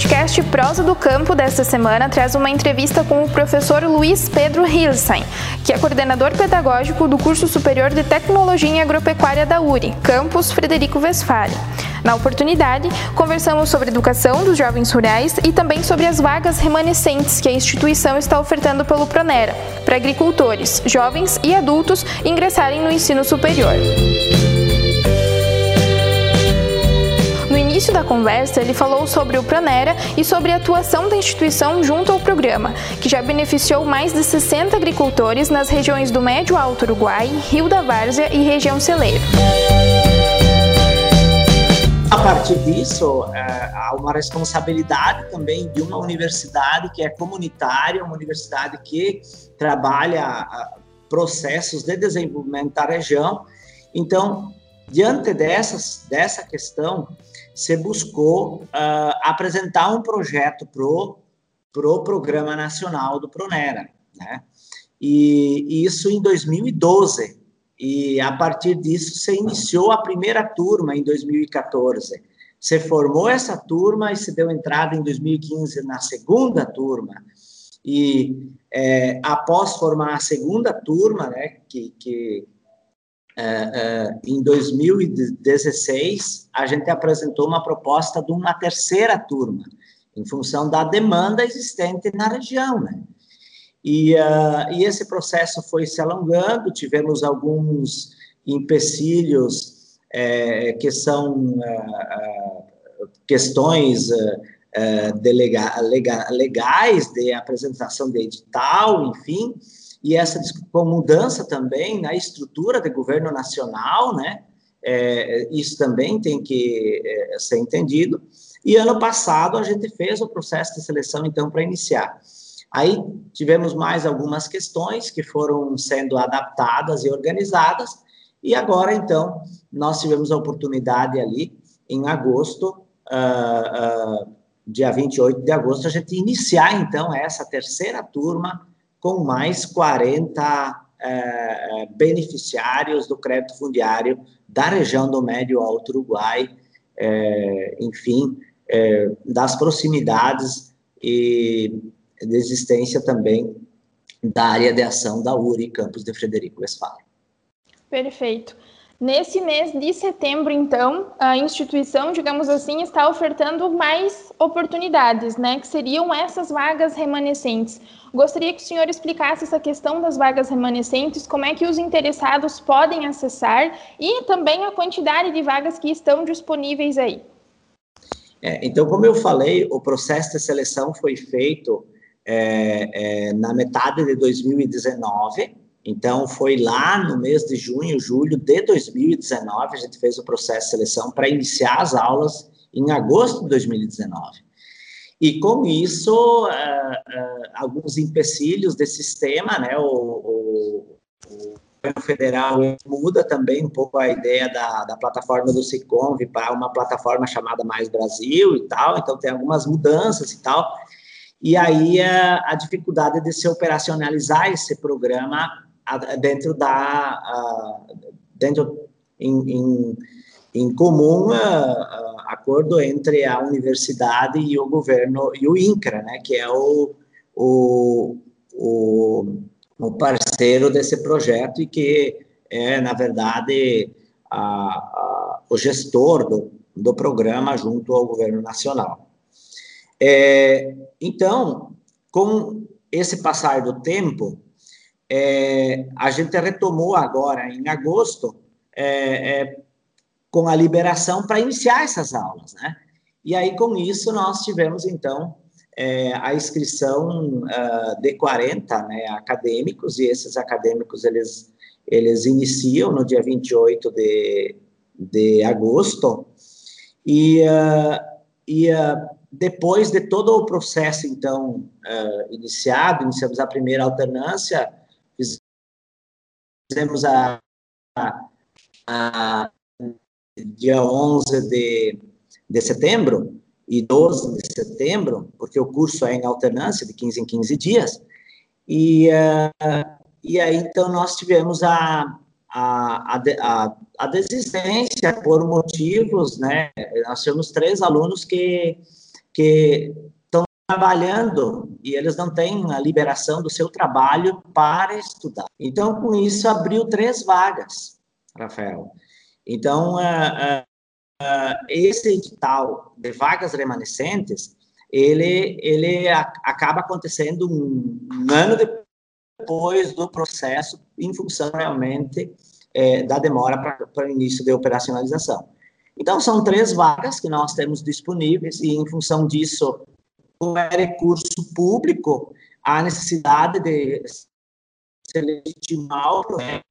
podcast Prosa do Campo desta semana traz uma entrevista com o professor Luiz Pedro Hilstein, que é coordenador pedagógico do curso superior de Tecnologia em Agropecuária da URI, campus Frederico Westphalen. Na oportunidade, conversamos sobre educação dos jovens rurais e também sobre as vagas remanescentes que a instituição está ofertando pelo Pronera para agricultores, jovens e adultos ingressarem no ensino superior. Início da conversa, ele falou sobre o Pronera e sobre a atuação da instituição junto ao programa, que já beneficiou mais de 60 agricultores nas regiões do Médio Alto Uruguai, Rio da Várzea e região Celeiro. A partir disso, é, há uma responsabilidade também de uma universidade que é comunitária, uma universidade que trabalha processos de desenvolvimento da região. Então, diante dessas, dessa questão, se buscou uh, apresentar um projeto para o pro Programa Nacional do Pronera, né? E, e isso em 2012. E a partir disso se iniciou a primeira turma em 2014. Se formou essa turma e se deu entrada em 2015 na segunda turma. E é, após formar a segunda turma, né, que, que é, é, em 2016 a gente apresentou uma proposta de uma terceira turma, em função da demanda existente na região, né? E, uh, e esse processo foi se alongando, tivemos alguns empecilhos é, que são uh, questões de lega, lega, legais de apresentação de edital, enfim, e essa com mudança também na estrutura do governo nacional, né? É, isso também tem que é, ser entendido. E ano passado a gente fez o processo de seleção, então, para iniciar. Aí tivemos mais algumas questões que foram sendo adaptadas e organizadas, e agora, então, nós tivemos a oportunidade ali, em agosto, uh, uh, dia 28 de agosto, a gente iniciar, então, essa terceira turma com mais 40 uh, beneficiários do crédito fundiário da região do Médio Alto Uruguai, eh, enfim, eh, das proximidades e de existência também da área de ação da URI, campus de Frederico Westphalen. Perfeito. Nesse mês de setembro, então, a instituição, digamos assim, está ofertando mais oportunidades, né? Que seriam essas vagas remanescentes. Gostaria que o senhor explicasse essa questão das vagas remanescentes, como é que os interessados podem acessar e também a quantidade de vagas que estão disponíveis aí. É, então, como eu falei, o processo de seleção foi feito é, é, na metade de 2019. Então, foi lá no mês de junho, julho de 2019, a gente fez o processo de seleção para iniciar as aulas em agosto de 2019. E com isso, uh, uh, alguns empecilhos desse sistema, né, o, governo federal muda também um pouco a ideia da, da plataforma do Siconv para uma plataforma chamada Mais Brasil e tal, então tem algumas mudanças e tal, e aí a, a dificuldade de se operacionalizar esse programa dentro da dentro em, em, em comum acordo entre a universidade e o governo e o INCRA, né, que é o, o, o, o parceiro desse projeto e que é na verdade a, a, o gestor do, do programa junto ao governo nacional. É, então, com esse passar do tempo, é, a gente retomou agora, em agosto, é, é com a liberação para iniciar essas aulas, né? E aí, com isso, nós tivemos, então, é, a inscrição uh, de 40 né, acadêmicos, e esses acadêmicos, eles, eles iniciam no dia 28 de, de agosto, e, uh, e uh, depois de todo o processo, então, iniciado, iniciamos a primeira alternância, fizemos a, a, a dia 11 de, de setembro e 12 de setembro, porque o curso é em alternância, de 15 em 15 dias, e, uh, e aí, então, nós tivemos a, a, a, a desistência por motivos, né, nós tivemos três alunos que que trabalhando e eles não têm a liberação do seu trabalho para estudar. Então, com isso, abriu três vagas, Rafael. Então, uh, uh, esse edital de vagas remanescentes, ele, ele acaba acontecendo um, um, ano depois do processo, em função realmente da demora para o início de operacionalização. Então, são três vagas que nós temos disponíveis, e em função disso, como é recurso público, há necessidade de se legitimar o processo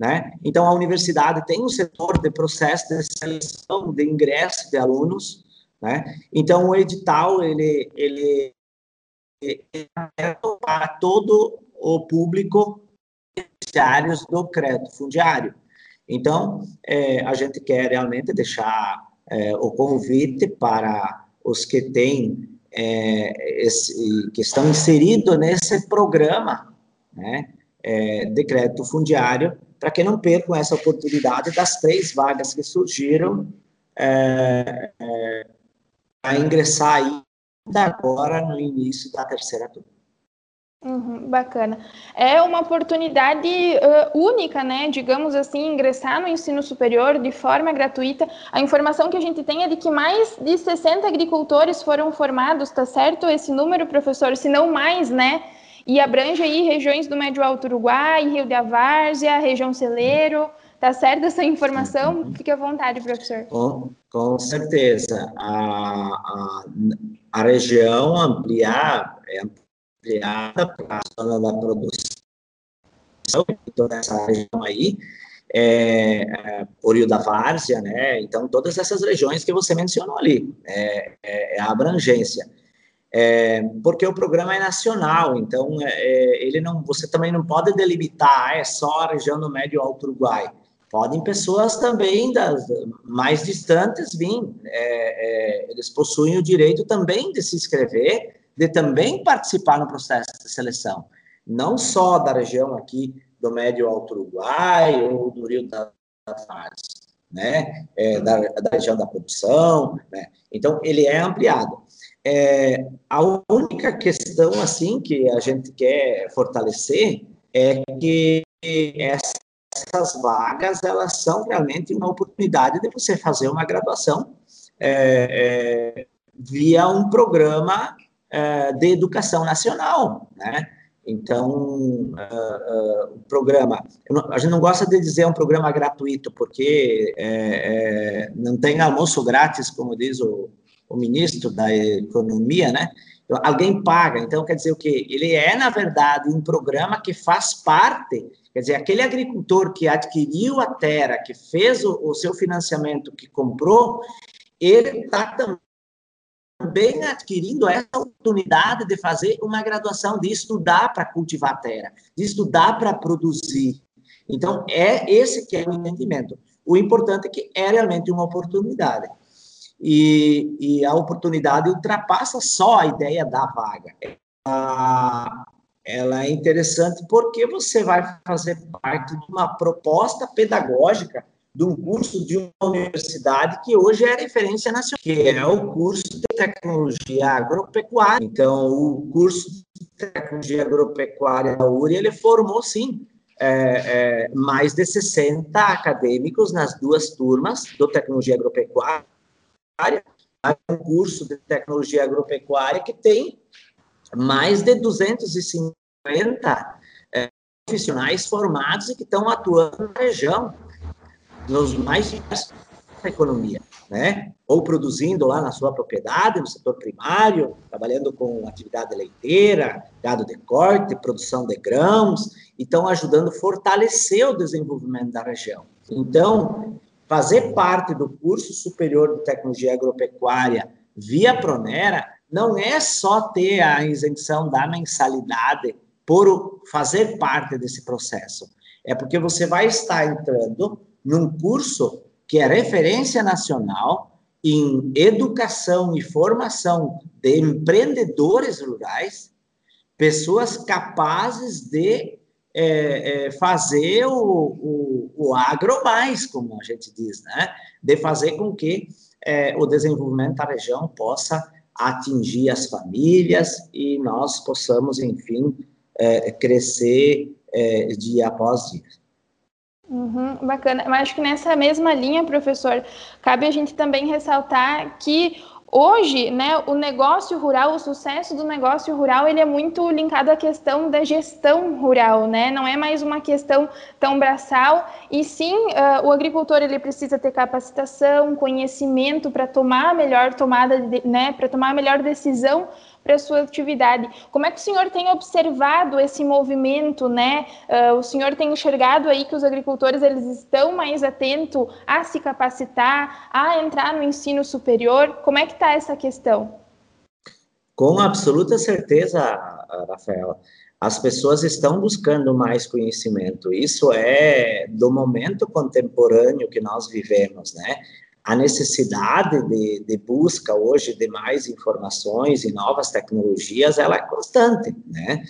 né? Então, a universidade tem um setor de processo de seleção de ingresso de alunos, né? Então, o edital, ele, ele, ele é para todo o público beneficiários do crédito fundiário. Então, é, a gente quer realmente deixar é, o convite para os que têm é, esse, que estão inseridos nesse programa né, é, de crédito fundiário, para que não percam essa oportunidade das três vagas que surgiram é, é, a ingressar ainda agora no início da terceira turma. Uhum, bacana. É uma oportunidade uh, única, né? Digamos assim, ingressar no ensino superior de forma gratuita. A informação que a gente tem é de que mais de 60 agricultores foram formados, tá certo? Esse número, professor, se não mais, né? e abrange aí regiões do Médio Alto Uruguai, Rio de Avárzea, região Celeiro. Tá certo essa informação? Fique à vontade, professor. Com, com certeza. A, a, a região ampliar, ampliada para a zona da produção, toda essa região aí, é, é, Rio da Várzea, né? Então, todas essas regiões que você mencionou ali, é, é, é a abrangência é, porque o programa é nacional, então é, é, ele não, você também não pode delimitar, ah, é só a região do Médio Alto Uruguai. Podem pessoas também das mais distantes vir, eles possuem o direito também de se inscrever, de também participar no processo de seleção, não só da região aqui do Médio Alto Uruguai ou do Rio das Fares, né, é, da, da região da produção, né, então ele é ampliado. É, a única questão assim que a gente quer fortalecer é que essas vagas elas são realmente uma oportunidade de você fazer uma graduação é, é, via um programa é, de educação nacional, né? Então, uh, uh, o programa, não, a gente não gosta de dizer um programa gratuito, porque é, é, não tem almoço grátis, como diz o, o ministro da Economia, né? Então, alguém paga, então quer dizer o quê? Ele é, na verdade, um programa que faz parte, quer dizer, aquele agricultor que adquiriu a terra, que fez o, o seu financiamento, que comprou, ele está também adquirindo essa oportunidade de fazer uma graduação, de estudar para cultivar a terra, de estudar para produzir. Então, é esse que é o entendimento. O importante é que é realmente uma oportunidade e, e a oportunidade ultrapassa só a ideia da vaga. Ela, ela é interessante porque você vai fazer parte de uma proposta pedagógica de um curso de uma universidade que hoje é referência nacional, que é o curso de tecnologia agropecuária. Então, o curso de tecnologia agropecuária da URI, ele formou, sim, é, é, mais de 60 acadêmicos nas duas turmas do tecnologia agropecuária um curso de tecnologia agropecuária que tem mais de 250 é, profissionais formados e que estão atuando na região, nos mais da economia, né? Ou produzindo lá na sua propriedade, no setor primário, trabalhando com atividade leiteira, gado de corte, produção de grãos, e estão ajudando a fortalecer o desenvolvimento da região. Então, fazer parte do curso superior de tecnologia agropecuária via Pronera não é só ter a isenção da mensalidade por fazer parte desse processo. É porque você vai estar entrando num curso que é referência nacional em educação e formação de empreendedores rurais, pessoas capazes de é, é, fazer o, o, o agro mais, como a gente diz, né? De fazer com que é, o desenvolvimento da região possa atingir as famílias e nós possamos, enfim, crescer dia após dia. Uhum, bacana. Mas acho que nessa mesma linha, professor, cabe a gente também ressaltar que Hoje, né, o negócio rural, o sucesso do negócio rural, ele é muito linkado à questão da gestão rural, né? Não é mais uma questão tão braçal, e sim, uh, o agricultor ele precisa ter capacitação, conhecimento para tomar a melhor tomada, de, né, para tomar a melhor decisão para a sua atividade. Como é que o senhor tem observado esse movimento, né? Uh, o senhor tem enxergado aí que os agricultores eles estão mais atentos a se capacitar, a entrar no ensino superior? Como é que está essa questão? Com absoluta certeza, Rafaela. As pessoas estão buscando mais conhecimento. Isso é do momento contemporâneo que nós vivemos, né? A necessidade de, de, busca hoje de mais informações e novas tecnologias, ela é constante, né?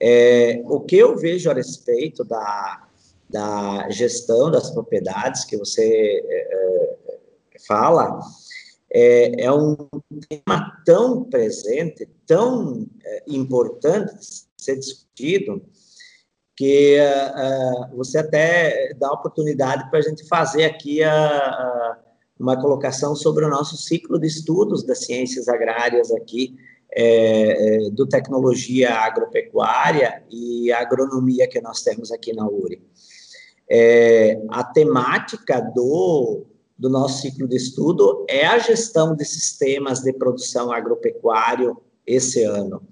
É, o que eu vejo a respeito da, da gestão das propriedades que você é, é fala, é, é, um tema tão presente, tão é, importante ser discutido, que uh, você até dá oportunidade para a gente fazer aqui a, a uma colocação sobre o nosso ciclo de estudos das ciências agrárias aqui, é, é, do tecnologia agropecuária e agronomia que nós temos aqui na URI. É, a temática do, do nosso ciclo de estudo é a gestão de sistemas de produção agropecuário esse ano.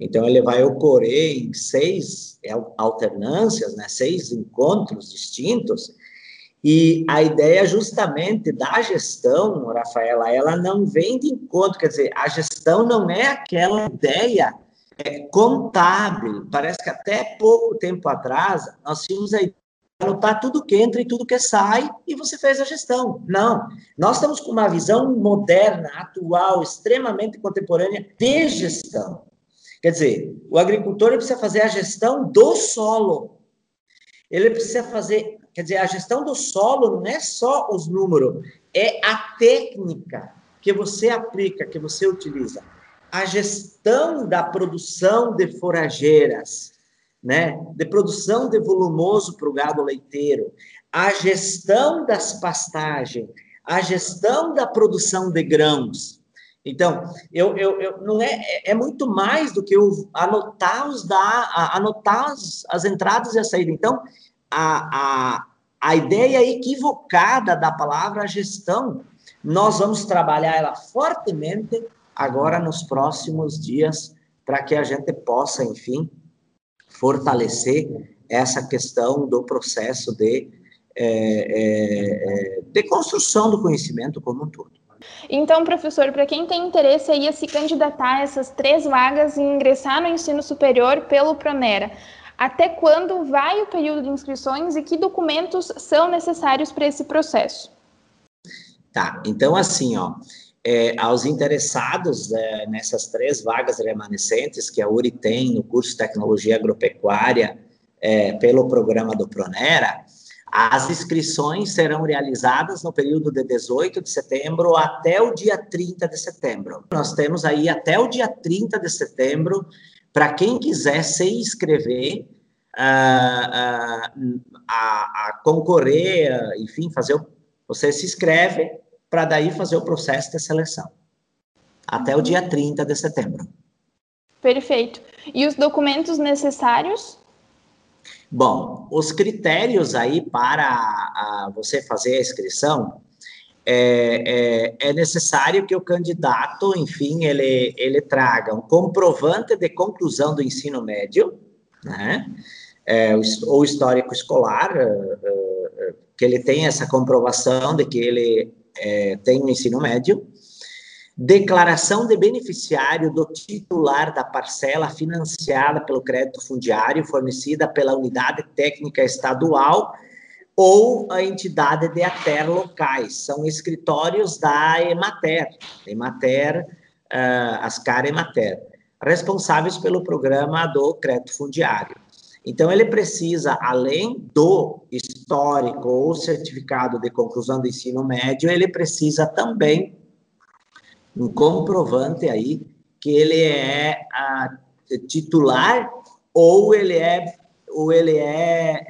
Então, ele vai ocorrer em seis alternâncias, né, seis encontros distintos, e a ideia justamente da gestão, Rafaela, ela não vem de encontro, quer dizer, a gestão não é aquela ideia é, contábil. Parece que até pouco tempo atrás nós tínhamos a ideia de anotar tudo que entra e tudo que sai e você fez a gestão. Não, nós estamos com uma visão moderna, atual, extremamente contemporânea de gestão. Quer dizer, o agricultor precisa fazer a gestão do solo. Ele precisa fazer Quer dizer, a gestão do solo não é só os números, é a técnica que você aplica, que você utiliza. A gestão da produção de forrageiras, né? de produção de volumoso para o gado leiteiro, a gestão das pastagens, a gestão da produção de grãos. Então, eu, eu, eu não é, é muito mais do que eu anotar, os da, anotar as, as entradas e a saída. Então, a, a, a ideia equivocada da palavra gestão, nós vamos trabalhar ela fortemente agora nos próximos dias, para que a gente possa, enfim, fortalecer essa questão do processo de, é, é, é de construção do conhecimento como um todo. Então, professor, para quem tem interesse aí a se candidatar a essas três vagas e ingressar no ensino superior pelo Pronera, até quando vai o período de inscrições e que documentos são necessários para esse processo? Tá, então assim, ó, é, aos interessados é, nessas três vagas remanescentes que a URI tem no curso de Tecnologia Agropecuária é, pelo programa do Pronera, as inscrições serão realizadas no período de 18 de setembro até o dia 30 de setembro. Nós temos aí até o dia 30 de setembro para quem quiser se inscrever uh, uh, a, a, concorrer, enfim, fazer o, você se inscreve para daí fazer o processo de seleção até o dia 30 de setembro. Perfeito. E os documentos necessários? Bom, os critérios aí para você fazer a inscrição é, é, é, necessário que o candidato, enfim, ele, ele traga um comprovante de conclusão do ensino médio, né? É, ou histórico escolar, é, é, que ele tenha essa comprovação de que ele é, tem o um ensino médio, declaração de beneficiário do titular da parcela financiada pelo crédito fundiário fornecida pela unidade técnica estadual ou a entidade de ATER locais, são escritórios da Emater, Emater, uh, Ascar Emater, responsáveis pelo programa do crédito fundiário. Então, ele precisa, além do histórico ou certificado de conclusão do ensino médio, ele precisa também um comprovante aí que ele é titular ou ele é ou ele é,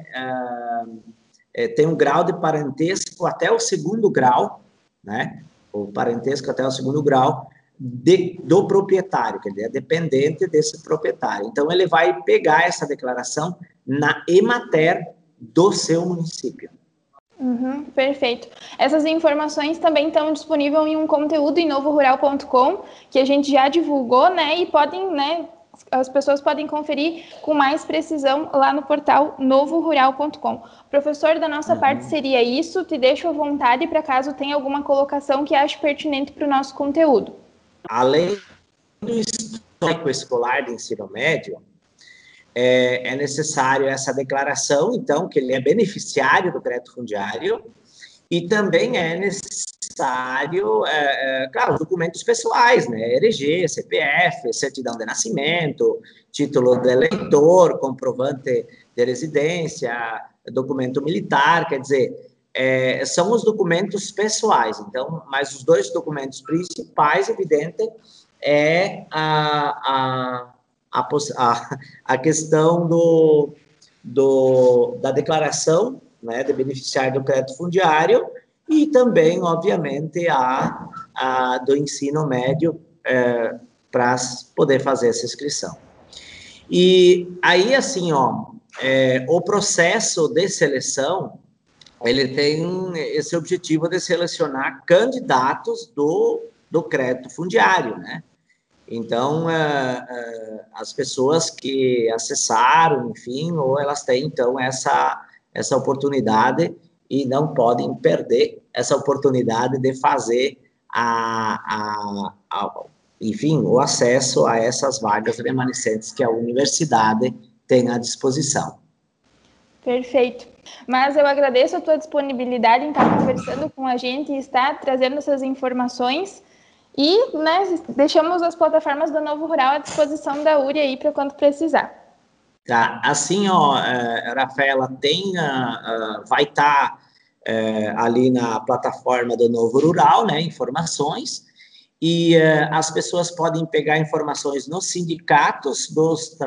é, tem um grau de parentesco até o segundo grau, né? O parentesco até o segundo grau de, do proprietário, que ele é dependente desse proprietário. Então, ele vai pegar essa declaração na Emater do seu município. Uhum, perfeito. Essas informações também estão disponíveis em um conteúdo em novorural.com, que a gente já divulgou, né? E podem, né? As pessoas podem conferir com mais precisão lá no portal novorural.com. Professor, da nossa uhum. parte seria isso. Te deixo à vontade para caso tenha alguma colocação que ache pertinente para o nosso conteúdo além do histórico escolar de ensino médio, é, é, necessário essa declaração, então, que ele é beneficiário do crédito fundiário, e também é necessário, é, é, claro, documentos pessoais, né, RG, CPF, certidão de nascimento, título de eleitor, comprovante de residência, documento militar, quer dizer, é, são os documentos pessoais. Então, mas os dois documentos principais, evidente, é a, a, a, a questão do, do, da declaração né, de beneficiário do crédito fundiário e também, obviamente, a, a do ensino médio é, para poder fazer essa inscrição. E aí, assim, ó, é, o processo de seleção ele tem esse objetivo de selecionar candidatos do, do crédito fundiário, né? Então, uh, uh, as pessoas que acessaram, enfim, ou elas têm, então, essa, essa oportunidade e não podem perder essa oportunidade de fazer, a, a, a, enfim, o acesso a essas vagas remanescentes que a universidade tem à disposição. Perfeito. Mas eu agradeço a tua disponibilidade em estar conversando com a gente e estar trazendo essas informações. E né, deixamos as plataformas do Novo Rural à disposição da URI aí para quando precisar. Tá, assim, ó, a Rafaela tem, uh, vai estar tá, uh, ali na plataforma do Novo Rural, né, informações, e uh, as pessoas podem pegar informações nos sindicatos dos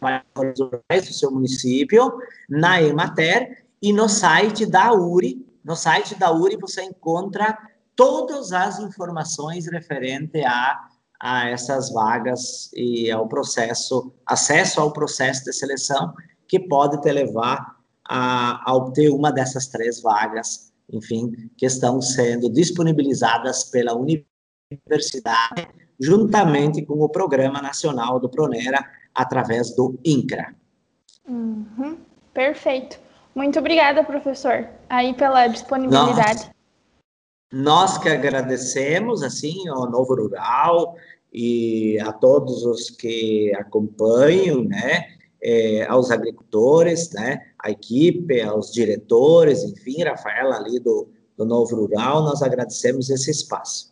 trabalhadores do seu município, na Emater e no site da URI. No site da URI você encontra todas as informações referente a, a essas vagas e ao processo, acesso ao processo de seleção que pode te levar a, a obter uma dessas três vagas, enfim, que estão sendo disponibilizadas pela universidade, juntamente com o Programa Nacional do Pronera, através do INCRA. Uhum, perfeito. Muito obrigada, professor, aí pela disponibilidade. Nós, nós que agradecemos, assim, ao Novo Rural e a todos os que acompanham, né, é, aos agricultores, né, a equipe, aos diretores, enfim, Rafaela ali do, do Novo Rural, nós agradecemos esse espaço.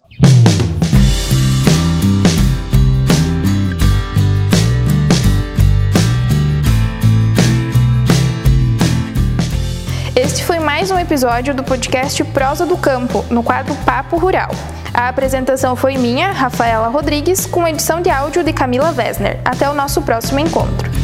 Este foi mais um episódio do podcast Prosa do Campo, no quadro Papo Rural. A apresentação foi minha, Rafaela Rodrigues, com edição de áudio de Camila Wesner. Até o nosso próximo encontro.